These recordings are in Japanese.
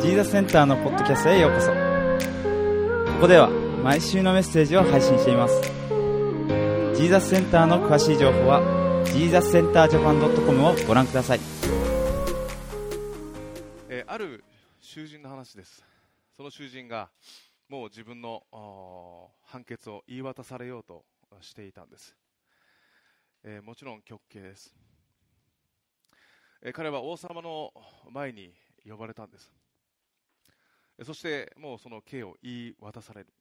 ジーザスセンターのポッドキャストへようこそ。ここでは毎週のメッセージを配信しています。ジーザスセンターの詳しい情報はジーザスセンタージャパン .com をご覧ください。えーある囚人の話です。その囚人がもう自分の判決を言い渡されようとしていたんです、えーもちろん極刑です、えー彼は王様の前に呼ばれたんです。そしてもうその刑を言い渡される。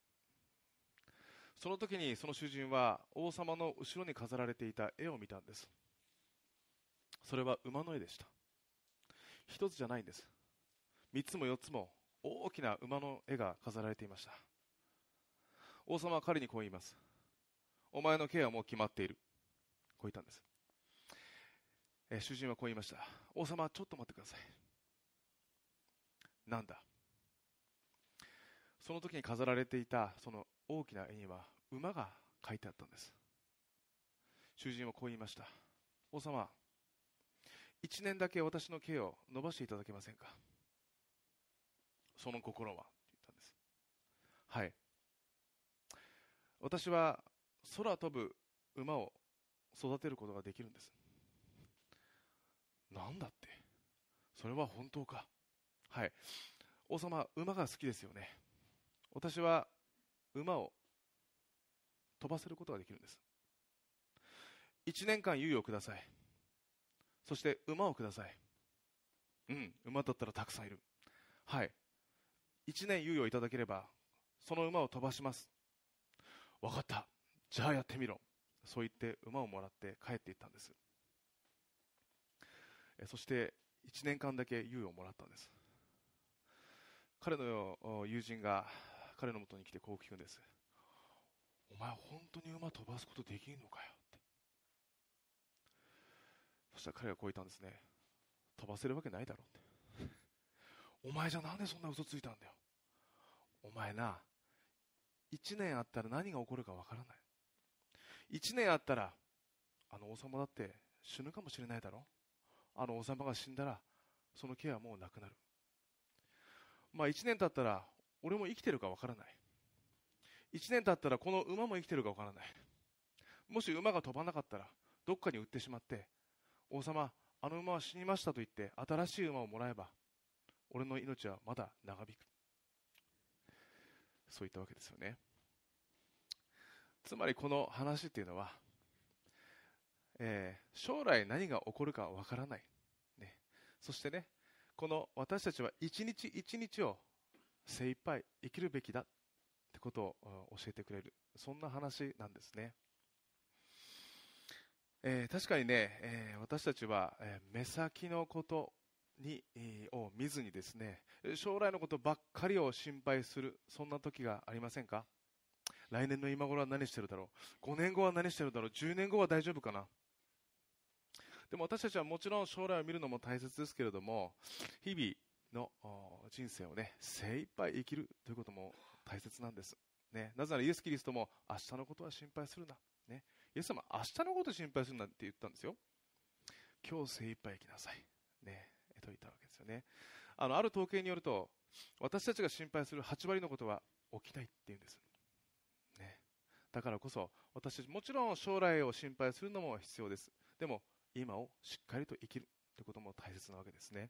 その時にその囚人は王様の後ろに飾られていた絵を見たんです。それは馬の絵でした。一つじゃないんです。3つも4つも大きな馬の絵が飾られていました。王様は彼にこう言います。お前の刑はもう決まっている。こう言ったんです、えー主人はこう言いました。王様ちょっと待ってください。なんだ？その時に飾られていたその大きな絵には馬が描いてあったんです。囚人はこう言いました。王様1年だけ私の刑を伸ばしていただけませんか？その心はって言ったんです。はい。私は空飛ぶ馬を育てることができるんです。なんだって。それは本当か。はい。王様馬が好きですよね。私は馬を飛ばせることができるんです。1年間猶予をください。そして馬をください。うん馬だったらたくさんいる。はい。1年猶予いただければその馬を飛ばします。分かった。じゃあやってみろ。そう言って馬をもらって帰っていったんです。えそして1年間だけ猶予をもらったんです。彼の友人が彼のもとに来てこう聞くんです。お前本当に馬飛ばすことできるのかよって。そしたら彼がこう言ったんですね。飛ばせるわけないだろって。お前じゃなんでそんな嘘ついたんだよ。お前な1年あったら何が起こるかわからない。1年あったらあの王様だって死ぬかもしれないだろ。あの王様が死んだらその刑はもうなくなる。まあ1年経ったら俺も生きてるかわからない。1年経ったらこの馬も生きてるかわからない。もし馬が飛ばなかったらどっかに売ってしまって王様あの馬は死にましたと言って新しい馬をもらえば俺の命はまだ長引く。そういったわけですよね。つまりこの話っていうのは、えー将来何が起こるかわからない、ね、そしてねこの私たちは一日一日を精一杯生きるべきだってことを教えてくれる。そんな話なんですね、えー確かにね、えー私たちは、えー目先のことに、を見ずにですね将来のことばっかりを心配するそんな時がありませんか？来年の今頃は何してるだろう？5年後は何してるだろう？10年後は大丈夫かな？でも私たちはもちろん将来を見るのも大切ですけれども日々の人生をね精一杯生きるということも大切なんです、ね、なぜならイエス・キリストも明日のことは心配するな、ね、イエス様明日のこと心配するなって言ったんですよ。今日精一杯生きなさい、ね、と言ったわけですよね。あのある統計によると私たちが心配する8割のことは起きないっていうんです、ね、だからこそ私たちもちろん将来を心配するのも必要です。でも今をしっかりと生きるということも大切なわけですね、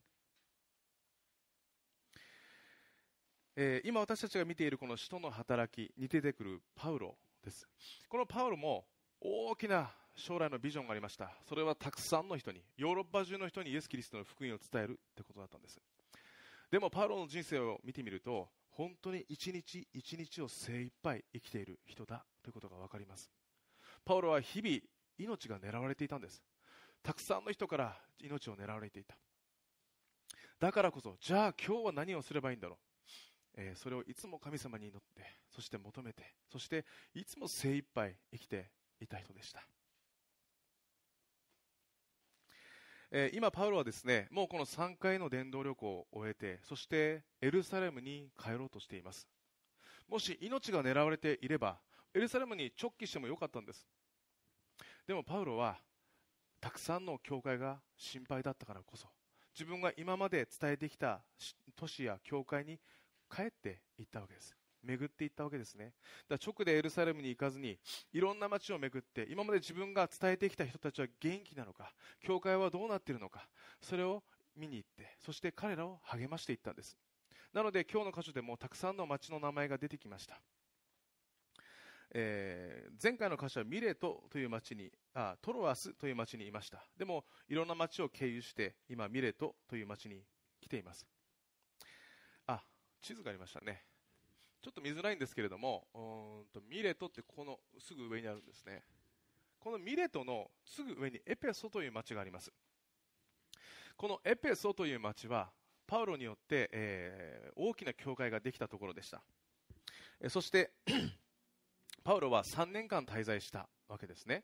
えー今私たちが見ているこの使徒の働きに出てくるパウロです。このパウロも大きな将来のビジョンがありました。それはたくさんの人にヨーロッパ中の人にイエス・キリストの福音を伝えるってことだったんです。でもパウロの人生を見てみると本当に一日一日を精一杯生きている人だということが分かります。パウロは日々命が狙われていたんです。たくさんの人から命を狙われていた。だからこそじゃあ今日は何をすればいいんだろう、えーそれをいつも神様に祈ってそして求めてそしていつも精一杯生きていた人でした、えー今パウロはですねもうこの3回の伝道旅行を終えてそしてエルサレムに帰ろうとしています。もし命が狙われていればエルサレムに直帰してもよかったんです。でもパウロはたくさんの教会が心配だったからこそ自分が今まで伝えてきた都市や教会に帰っていったわけです。巡っていったわけですね。だから直でエルサレムに行かずにいろんな街を巡って今まで自分が伝えてきた人たちは元気なのか教会はどうなっているのかそれを見に行ってそして彼らを励ましていったんです。なので今日の箇所でもたくさんの町の名前が出てきました。えー、前回の箇所はミレトという町にあトロアスという町にいました。でもいろんな町を経由して今ミレトという町に来ています。地図がありましたね。ちょっと見づらいんですけれどもうんとミレトってこのすぐ上にあるんですね。このミレトのすぐ上にエペソという町があります。このエペソという町はパウロによって、えー、大きな教会ができたところでした、えそして パウロは3年間滞在したわけですね。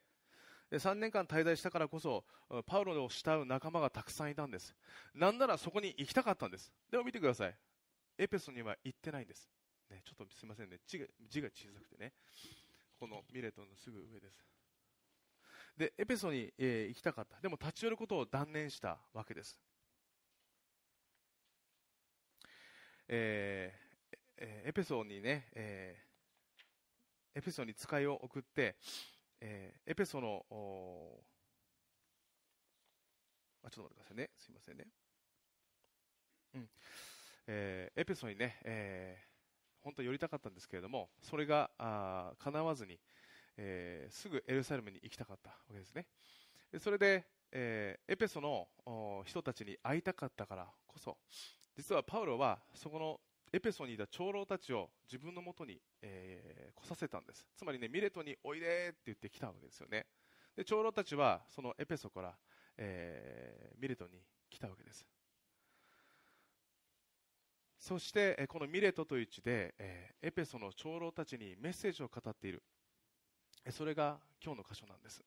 で3年間滞在したからこそパウロを慕う仲間がたくさんいたんです。なんならそこに行きたかったんです。でも見てください。エペソには行ってないんです、ね、ちょっとすみませんね字が字が小さくてねこのミレトのすぐ上ですでエペソに、えー、行きたかったでも立ち寄ることを断念したわけですえー、エペソにね、えエペソに使いを送って、えー、エペソの、あ、ちょっと待ってくださいね。すいませんね。うん。えー、エペソにね、えー、本当は寄りたかったんですけれども、それが、あ叶わずに、えー、すぐエルサレムに行きたかったわけですね。それで、えー、エペソの人たちに会いたかったからこそ、実はパウロはそこのエペソにいた長老たちを自分のもとに、えー、来させたんです。つまりねミレトにおいでって言ってきたわけですよね。で長老たちはそのエペソから、えー、ミレトに来たわけです。そしてこのミレトという地で、エペソの長老たちにメッセージを語っている。それが今日の箇所なんです。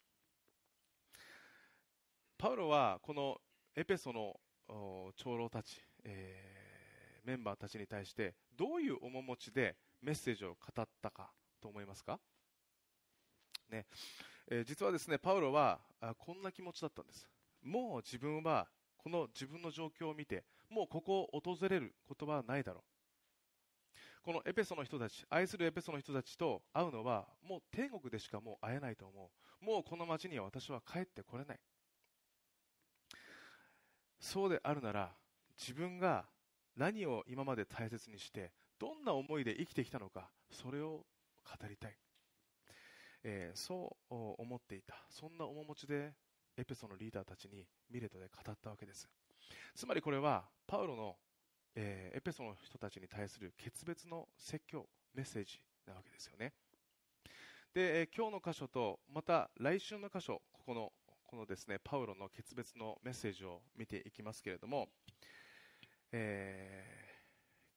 パウロはこのエペソの長老たち、えメンバーたちに対してどういう面持ちでメッセージを語ったかと思いますか、ね。え、実はですねパウロはこんな気持ちだったんです。もう自分はこの自分の状況を見てもうここを訪れることはないだろう。このエペソの人たち愛するエペソの人たちと会うのはもう天国でしかもう会えないと思う。もうこの町には私は帰ってこれない。そうであるなら自分が何を今まで大切にしてどんな思いで生きてきたのかそれを語りたい、えー、そう思っていた。そんな面持ちでエペソのリーダーたちにミレトで語ったわけです。つまりこれはパウロの、えー、エペソの人たちに対する決別の説教メッセージなわけですよね。で、えー、今日の箇所とまた来週の箇所ここのこのですねパウロの決別のメッセージを見ていきますけれども、え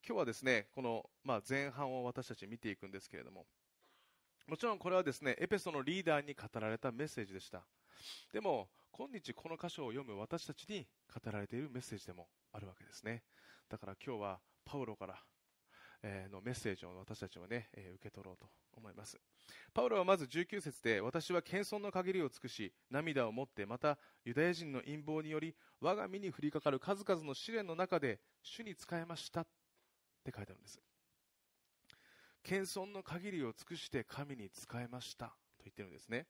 ー、今日はですねこの、まあ、前半を私たち見ていくんですけれどももちろんこれはですねエペソのリーダーに語られたメッセージでした。でも今日この箇所を読む私たちに語られているメッセージでもあるわけですね。だから今日はパウロからのメッセージを私たちはね、受け取ろうと思います。パウロはまず19節で私は謙遜の限りを尽くし涙を持ってまたユダヤ人の陰謀により我が身に降りかかる数々の試練の中で主に仕えましたって書いてあるんです。謙遜の限りを尽くして神に仕えましたと言ってるんですね、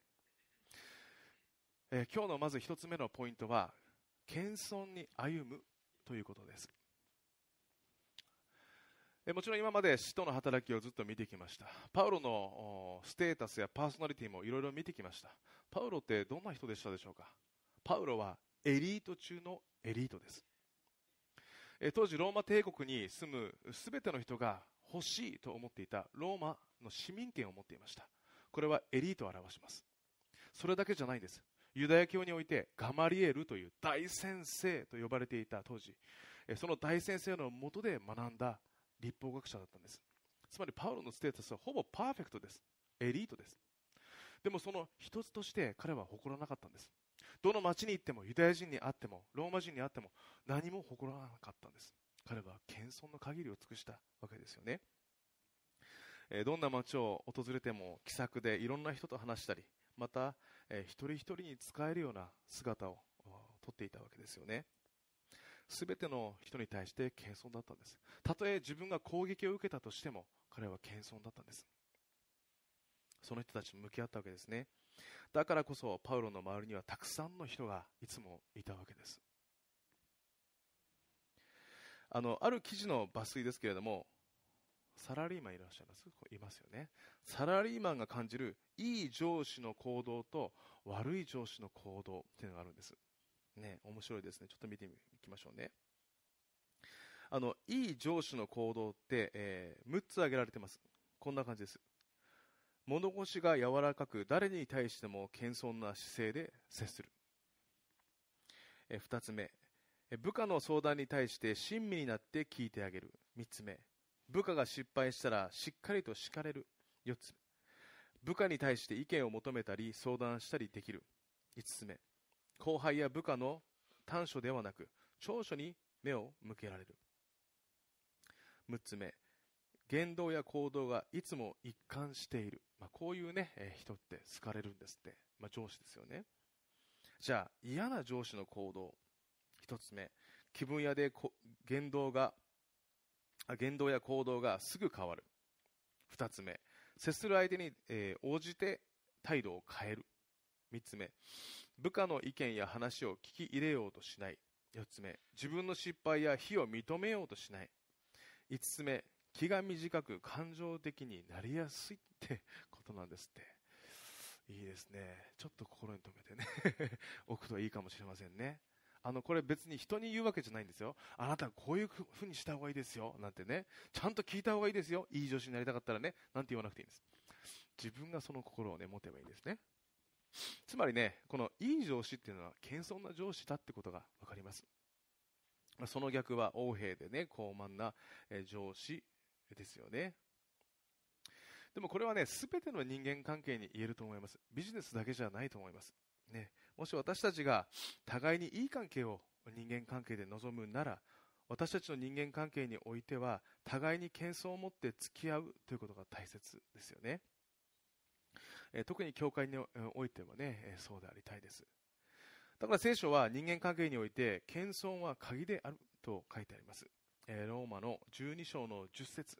え、今日のまず一つ目のポイントは謙遜に歩むということです。もちろん今まで使徒の働きをずっと見てきました。パウロのステータスやパーソナリティもいろいろ見てきました。パウロってどんな人でしたでしょうか？パウロはエリート中のエリートです。当時ローマ帝国に住む全ての人が欲しいと思っていたローマの市民権を持っていました。これはエリートを表します。それだけじゃないんです。ユダヤ教においてガマリエルという大先生と呼ばれていた当時その大先生のもとで学んだ立法学者だったんです。つまりパウロのステータスはほぼパーフェクトです。エリートです。でもその一つとして彼は誇らなかったんです。どの町に行ってもユダヤ人に会ってもローマ人に会っても何も誇らなかったんです。彼は謙遜の限りを尽くしたわけですよね、どんな町を訪れても気さくでいろんな人と話したりまた、えー、一人一人に使えるような姿をとっていたわけですよね。すべての人に対して謙遜だったんです。たとえ自分が攻撃を受けたとしても彼は謙遜だったんです。その人たちと向き合ったわけですね。だからこそパウロの周りにはたくさんの人がいつもいたわけです。あのある記事の抜粋ですけれどもサラリーマンいらっしゃいます？いますよね。サラリーマンが感じるいい上司の行動と悪い上司の行動っていうのがあるんです。ね面白いですね。ちょっと見ていきましょうね。あのいい上司の行動って、えー、6つ挙げられてます。こんな感じです。物腰が柔らかく誰に対しても謙遜な姿勢で接する、えー、2つ目。部下の相談に対して親身になって聞いてあげる。3つ目。部下が失敗したらしっかりと叱れる。4つ目。部下に対して意見を求めたり相談したりできる。5つ目。後輩や部下の短所ではなく長所に目を向けられる。6つ目。言動や行動がいつも一貫している、まあ、こういうね、え人って好かれるんですって、まあ、上司ですよね。じゃあ嫌な上司の行動。1つ目。気分屋で言動が言動や行動がすぐ変わる。2つ目。接する相手に、えー、応じて態度を変える。3つ目。部下の意見や話を聞き入れようとしない。4つ目。自分の失敗や非を認めようとしない。5つ目。気が短く感情的になりやすいってことなんですって。いいですね。ちょっと心に留めてね。置くといいかもしれませんね。あのこれ別に人に言うわけじゃないんですよ。あなたはこういうふうにした方がいいですよ。なんてね。ちゃんと聞いた方がいいですよ。いい女子になりたかったらね。なんて言わなくていいんです。自分がその心をね持てばいいんですね。つまりねこのいい上司っていうのは謙遜な上司だってことが分かります。その逆は横柄でね高慢な上司ですよね。でもこれはね全ての人間関係に言えると思います。ビジネスだけじゃないと思います。ね、もし私たちが互いにいい関係を人間関係で望むなら私たちの人間関係においては互いに謙遜を持って付き合うということが大切ですよね、え特に教会においてもねそうでありたいです。だから聖書は人間関係において謙遜は鍵であると書いてあります、えローマの12章の10節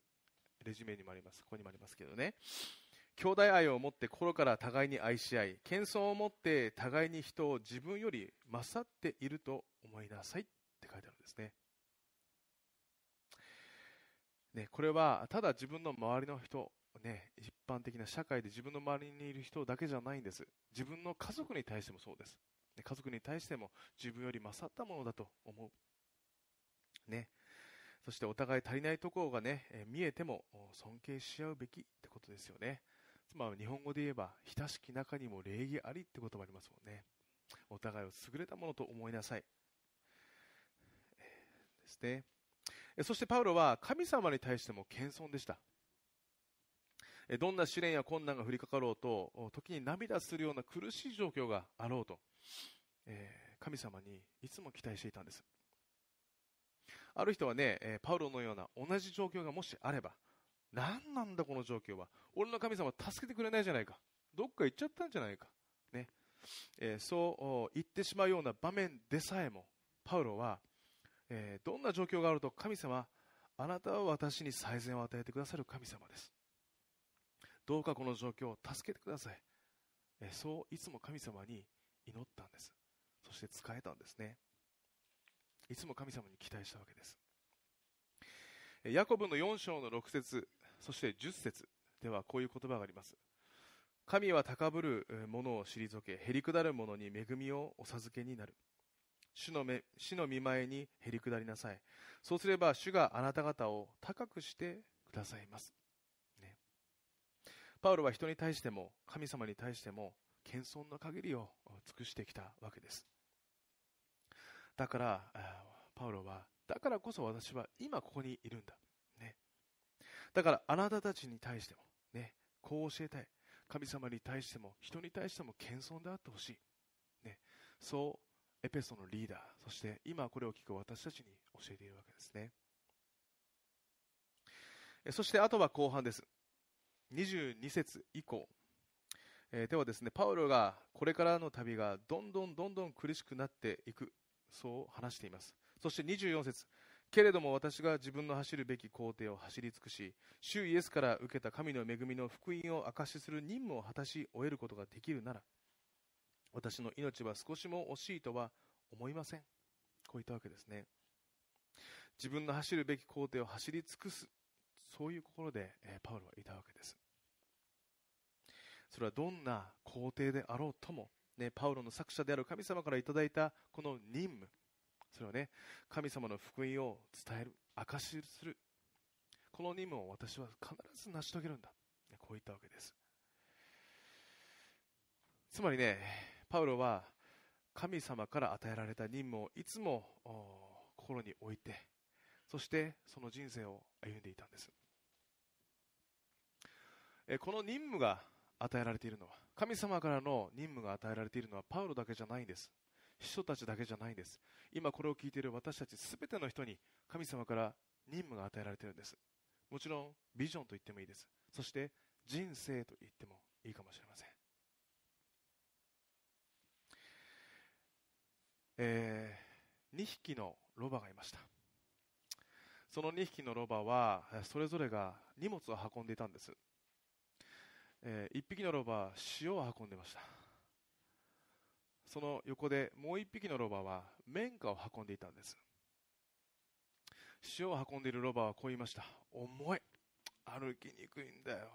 レジュメにもあります。ここにもありますけどね。兄弟愛を持って心から互いに愛し合い謙遜を持って互いに人を自分より勝っていると思いなさい。って書いてあるんですね。ねこれはただ自分の周りの人ね、一般的な社会で自分の周りにいる人だけじゃないんです。自分の家族に対してもそうです。家族に対しても自分より勝ったものだと思う。ね。そしてお互い足りないところがねえ見えても尊敬し合うべきってことですよね。まあ、日本語で言えば、親しき中にも礼儀ありって言葉ありますもんね。お互いを優れたものと思いなさい。ですね。そしてパウロは神様に対しても謙遜でした。どんな試練や困難が降りかかろうと、時に涙するような苦しい状況があろうと、え神様にいつも期待していたんです。ある人はね、パウロのような同じ状況がもしあれば、何なんだこの状況は。俺の神様助けてくれないじゃないか。どっか行っちゃったんじゃないか。ね。えー、そう言ってしまうような場面でさえも、パウロは、えー、どんな状況があると神様、あなたは私に最善を与えてくださる神様です。どうかこの状況を助けてください。えー、そういつも神様に祈ったんです。そして使えたんですね。いつも神様に期待したわけです。ヤコブの4章の6節そして10節ではこういう言葉があります。神は高ぶる者を退け、へりくだる者に恵みをお授けになる。主の目死の見舞いにへりくだりなさい。そうすれば主があなた方を高くしてくださいます。ね、パウロは人に対しても神様に対しても謙遜の限りを尽くしてきたわけです。だから、パウロはだからこそ私は今ここにいるんだ。だからあなたたちに対しても、ね、こう教えたい。神様に対しても、人に対しても謙遜であってほしい。ね。そう、エペソのリーダー、そして今これを聞く私たちに教えているわけですね。そしてあとは後半です。22節以降。えー、ではですね、パウロがこれからの旅がどんどんどんどん苦しくなっていく、そう話しています。そして24節けれども私が自分の走るべき工程を走り尽くし、主イエスから受けた神の恵みの福音を証しする任務を果たし終えることができるなら、私の命は少しも惜しいとは思いません。こういったわけですね。自分の走るべき工程を走り尽くす、そういう心で、えパウロはいたわけです。それはどんな工程であろうとも、ね、パウロの作者である神様からいただいたこの任務、それはね、神様の福音を伝える、証しする。この任務を私は必ず成し遂げるんだ。こう言ったわけです。つまりね、パウロは神様から与えられた任務をいつも心に置いて、そしてその人生を歩んでいたんです。この任務が与えられているのは、神様からの任務が与えられているのはパウロだけじゃないんです。人たちだけじゃないんです。今これを聞いている私たちすべての人に神様から任務が与えられているんです。もちろんビジョンと言ってもいいです。そして人生と言ってもいいかもしれません。えー、2匹のロバがいました。その2匹のロバはそれぞれが荷物を運んでいたんです。えー、1匹のロバは塩を運んでいました。その横でもう一匹のロバは綿花を運んでいたんです。塩を運んでいるロバはこう言いました。重い。歩きにくいんだよ。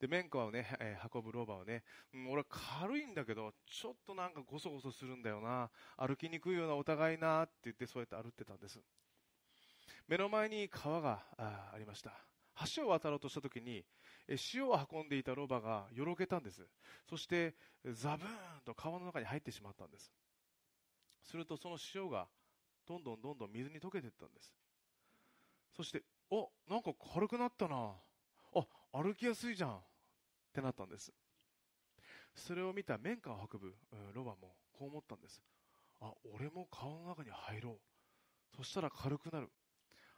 で綿花をね、えー、運ぶロバはね、俺は軽いんだけどちょっとなんかゴソゴソするんだよな。歩きにくいようなお互いなって言ってそうやって歩ってたんです。目の前に川がありました。橋を渡ろうとした時に塩を運んでいたロバがよろけたんです。そしてザブーンと川の中に入ってしまったんです。するとその塩がどんどんどんどん水に溶けていったんです。そしておなんか軽くなったな。あ歩きやすいじゃん。ってなったんです。それを見た綿花を運ぶロバもこう思ったんです。あ俺も川の中に入ろう。そしたら軽くなる。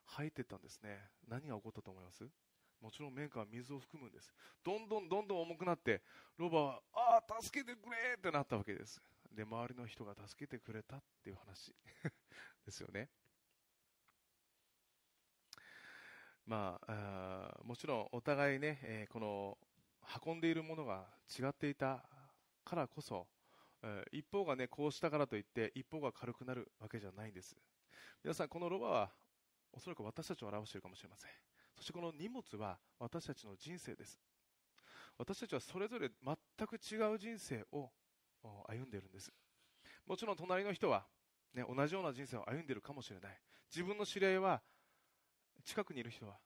入ってったんですね。何が起こったと思います？もちろん綿花は水を含むんです。どんどんどんどん重くなってロバはああ助けてくれってなったわけです。で周りの人が助けてくれたっていう話。ですよね。まああもちろんお互いね、えー、この運んでいるものが違っていたからこそ、えー、一方がねこうしたからといって一方が軽くなるわけじゃないんです。皆さんこのロバはおそらく私たちを表しているかもしれません。そしてこの荷物は私たちの人生です。私たちはそれぞれ全く違う人生を歩んでいるんです。もちろん隣の人は、ね、同じような人生を歩んでいるかもしれない。自分の知り合いは近くにいる人は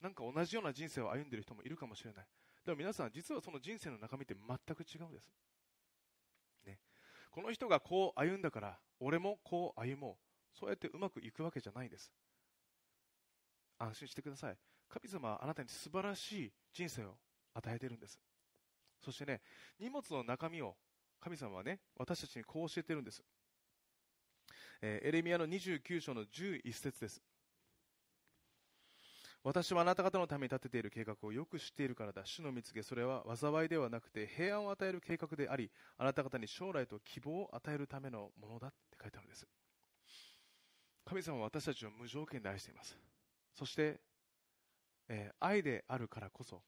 なんか同じような人生を歩んでいる人もいるかもしれない。でも皆さん実はその人生の中身って全く違うんです、ね、この人がこう歩んだから俺もこう歩もう。そうやってうまくいくわけじゃないんです。安心してください神様はあなたに素晴らしい人生を与えているんですそしてね荷物の中身を神様はね私たちにこう教えているんです、えー、エレミアの29章の11節です私はあなた方のために立てている計画をよく知っているからだ。主の見つけ、それは災いではなくて平安を与える計画であり、あなた方に将来と希望を与えるためのものだって書いてあるんです。神様は私たちを無条件で愛しています。そして、えー、愛であるからこそ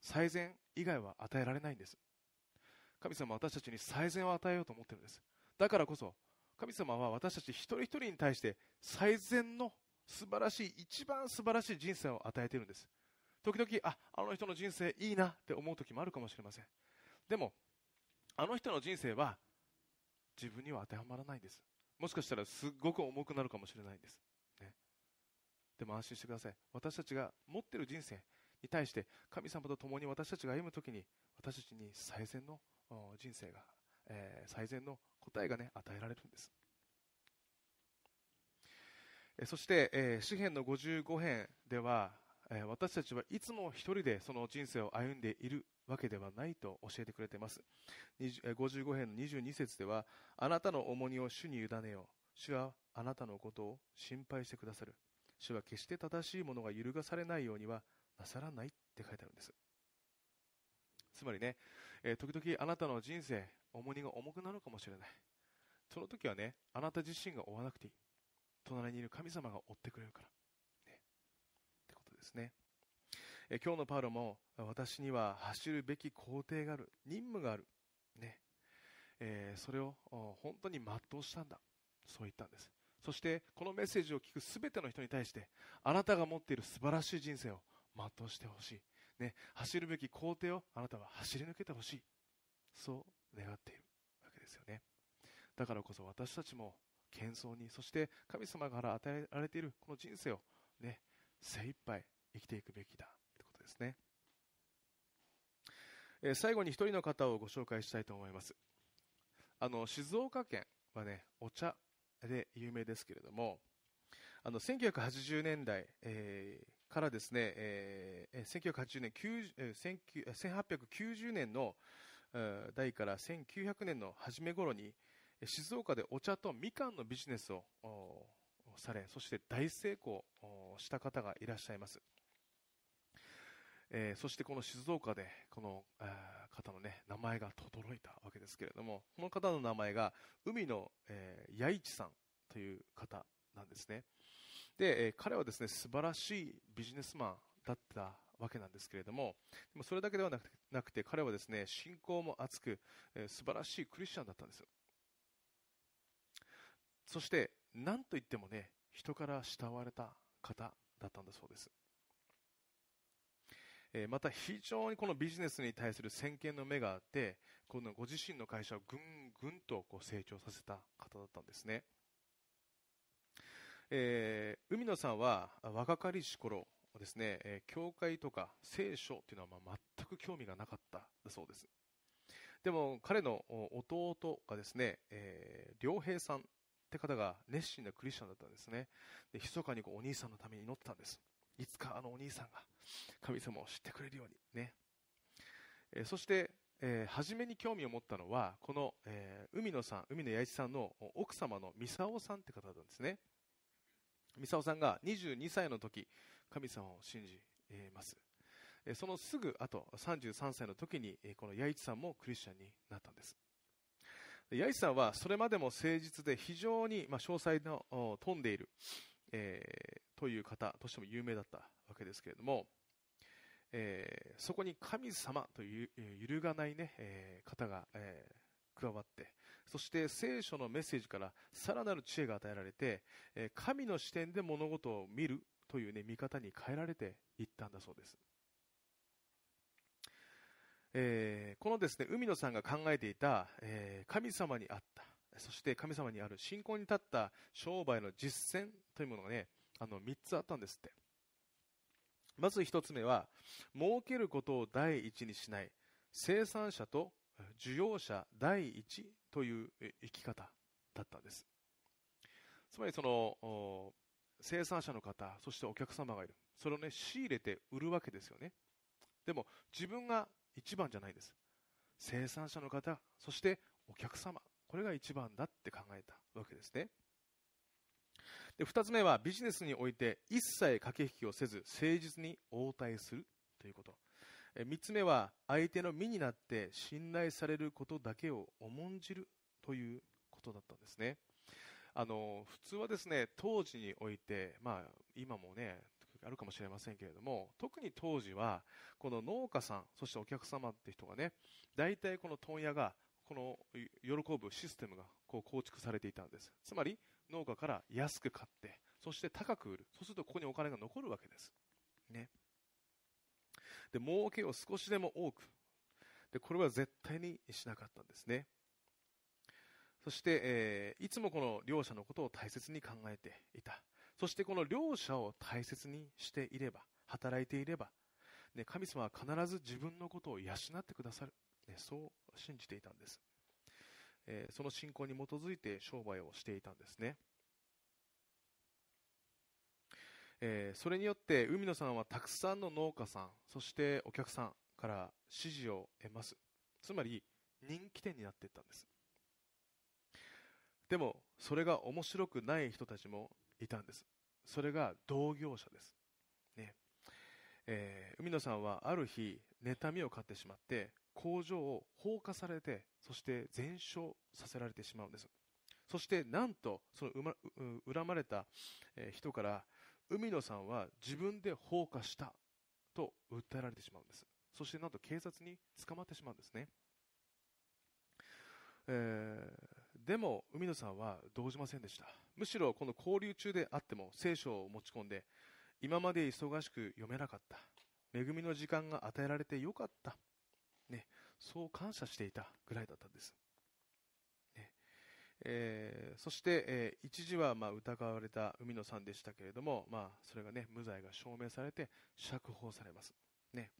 最善以外は与えられないんです。神様は私たちに最善を与えようと思ってるんです。だからこそ神様は私たち一人一人に対して最善の素晴らしい一番素晴らしい人生を与えているんです。時々ああの人の人生いいなって思う時もあるかもしれません。でもあの人の人生は自分には当てはまらないんです。もしかしたらすっごく重くなるかもしれないんです。でも安心してください私たちが持っている人生に対して神様と共に私たちが歩む時に私たちに最善の人生が、えー、最善の答えが、ね、与えられるんですそして、えー、詩篇の55編では、えー、私たちはいつも一人でその人生を歩んでいるわけではないと教えてくれています。55編の22節では、あなたの重荷を主に委ねよう。主はあなたのことを心配してくださる。主は決して正しいものが揺るがされないようにはなさらないって書いてあるんです。つまりね、えー、時々あなたの人生、重荷が重くなるかもしれない。その時はね、あなた自身が負わなくていい。隣にいる神様が追ってくれるから。ね。ってことですね。え今日のパウロも私には走るべき工程がある、任務がある。ね。えー、それを本当に全うしたんだ。そう言ったんです。そしてこのメッセージを聞くすべての人に対してあなたが持っている素晴らしい人生を全うしてほしい、ね、走るべき工程をあなたは走り抜けてほしい。そう願っているわけですよね。だからこそ私たちも謙遜にそして神様から与えられているこの人生を、ね、精一杯生きていくべきだ。ということですね、えー、最後に一人の方をご紹介したいと思います。あの静岡県はねお茶で有名ですけれどもあの1980年代、えー、からですね、えー、1980年え1890年の代から1900年の初め頃に静岡でお茶とみかんのビジネスをされそして大成功した方がいらっしゃいます、えー、そしてこの静岡でこの方の、ね、名前が轟いたわけですけれどもこの方の名前が海の、えー、八市さんという方なんですね。で、えー、彼はですね素晴らしいビジネスマンだったわけなんですけれどもでもそれだけではなくて彼はですね信仰も厚く、えー、素晴らしいクリスチャンだったんですそして何といってもね人から慕われた方だったんだそうです。えまた非常にこのビジネスに対する先見の目があってこのご自身の会社をぐんぐんとこう成長させた方だったんですね、えー、海野さんは若かりし頃ですね、え、教会とか聖書というのはま全く興味がなかったそうです。でも彼の弟がですね、えー、良平さんって方が熱心なクリスチャンだったんですね。で密かにこうお兄さんのために祈ってたんです。いつかあのお兄さんが神様を知ってくれるようにね、えー、そして、えー、初めに興味を持ったのはこの、えー、海野さん海野八一さんの奥様のミサオさんって方なんですね。ミサオさんが22歳の時神様を信じます、えー、そのすぐ後33歳の時に、えー、この八一さんもクリスチャンになったんです。八一さんはそれまでも誠実で非常に、ま、詳細の飛んでいる、えー、という方としても有名だったわけですけれども、えー、そこに神様という揺るがないね、えー、方が、え、加わってそして聖書のメッセージからさらなる知恵が与えられて、え神の視点で物事を見るという、ね、見方に変えられていったんだそうです、えこのですね海野さんが考えていた、え神様にあった。そして神様にある信仰に立った商売の実践というものがね、あの3つあったんですって。まず1つ目は、儲けることを第一にしない、生産者と需要者第一という生き方だったんです。つまりその、生産者の方、そしてお客様がいる。それをね、仕入れて売るわけですよね。でも、自分が一番じゃないです。生産者の方、そしてお客様、これが一番だって考えたわけですね。で2つ目はビジネスにおいて一切駆け引きをせず誠実に応対するということ3つ目は相手の身になって信頼されることだけを重んじるということだったんですねあの普通はですね当時において、まあ、今もねあるかもしれませんけれども特に当時はこの農家さんそしてお客様って人がね大体この問屋がこの喜ぶシステムがこう構築されていたんです。つまり農家から安く買ってそして高く売る。そうするとここにお金が残るわけです。ね。で儲けを少しでも多く。でこれは絶対にしなかったんですね。そして、えー、いつもこの両者のことを大切に考えていた。そしてこの両者を大切にしていれば働いていれば、ね、神様は必ず自分のことを養ってくださる。そう信じていたんです、えー、その信仰に基づいて商売をしていたんですね、えー、それによって海野さんはたくさんの農家さんそしてお客さんから支持を得ます。つまり人気店になっていったんです。でもそれが面白くない人たちもいたんです。それが同業者です。ね。えー、海野さんはある日妬みを買ってしまって工場を放火されてそして全焼させられてしまうんです。そしてなんとその恨まれた人から海野さんは自分で放火したと訴えられてしまうんです。そしてなんと警察に捕まってしまうんですね、えー、でも海野さんは動じませんでした。むしろこの交流中であっても聖書を持ち込んで今まで忙しく読めなかった。恵みの時間が与えられてよかった、そう感謝していたぐらいだったんです。えー、そして、えー、一時はまあ疑われた海野さんでしたけれども、まあ、それが、ね、無罪が証明されて釈放されます、ね。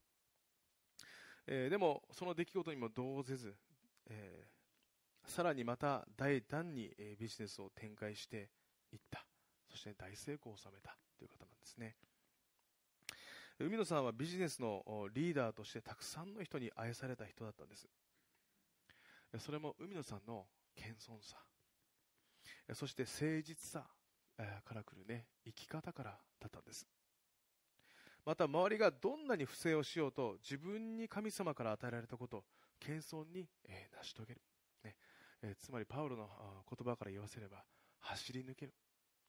えー、でもその出来事にも動ぜず、えさらにまた大胆に、えビジネスを展開していった。そして大成功を収めたという方なんですね。海野さんはビジネスのリーダーとしてたくさんの人に愛された人だったんです。それも海野さんの謙遜さ。そして誠実さから来るね生き方からだったんです。また周りがどんなに不正をしようと自分に神様から与えられたことを謙遜に、え、成し遂げる、ね。え、つまりパウロの言葉から言わせれば走り抜ける、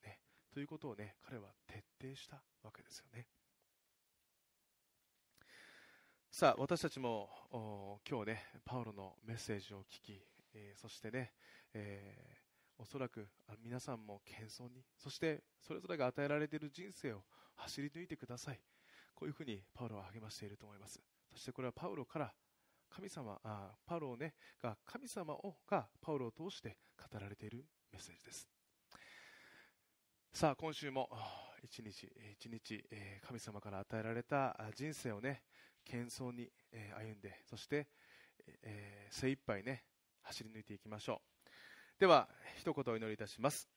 ね、ということをね彼は徹底したわけですよね。さあ私たちも今日ねパウロのメッセージを聞き、えー、そしてね、えー、おそらく皆さんも謙遜にそしてそれぞれが与えられている人生を走り抜いてください。こういうふうにパウロは励ましていると思います。そしてこれはパウロから神様あパウロをねが神様をがパウロを通して語られているメッセージです。さあ今週も一日一日神様から与えられた人生をね謙遜に歩んでそして、えー、精一杯ね走り抜いていきましょう。では一言お祈りいたします。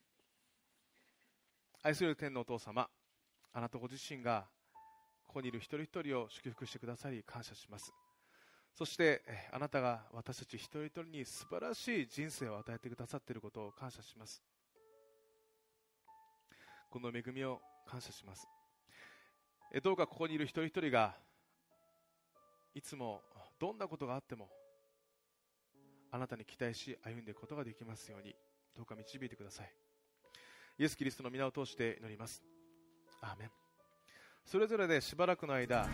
愛する天のお父様あなたご自身がここにいる一人一人を祝福してくださり感謝します。そしてあなたが私たち一人一人に素晴らしい人生を与えてくださっていることを感謝します。この恵みを感謝します。どうかここにいる一人一人がいつもどんなことがあってもあなたに期待し歩んでいくことができますようにどうか導いてください。イエス・キリストの皆を通して祈ります。アーメン。それぞれでしばらくの間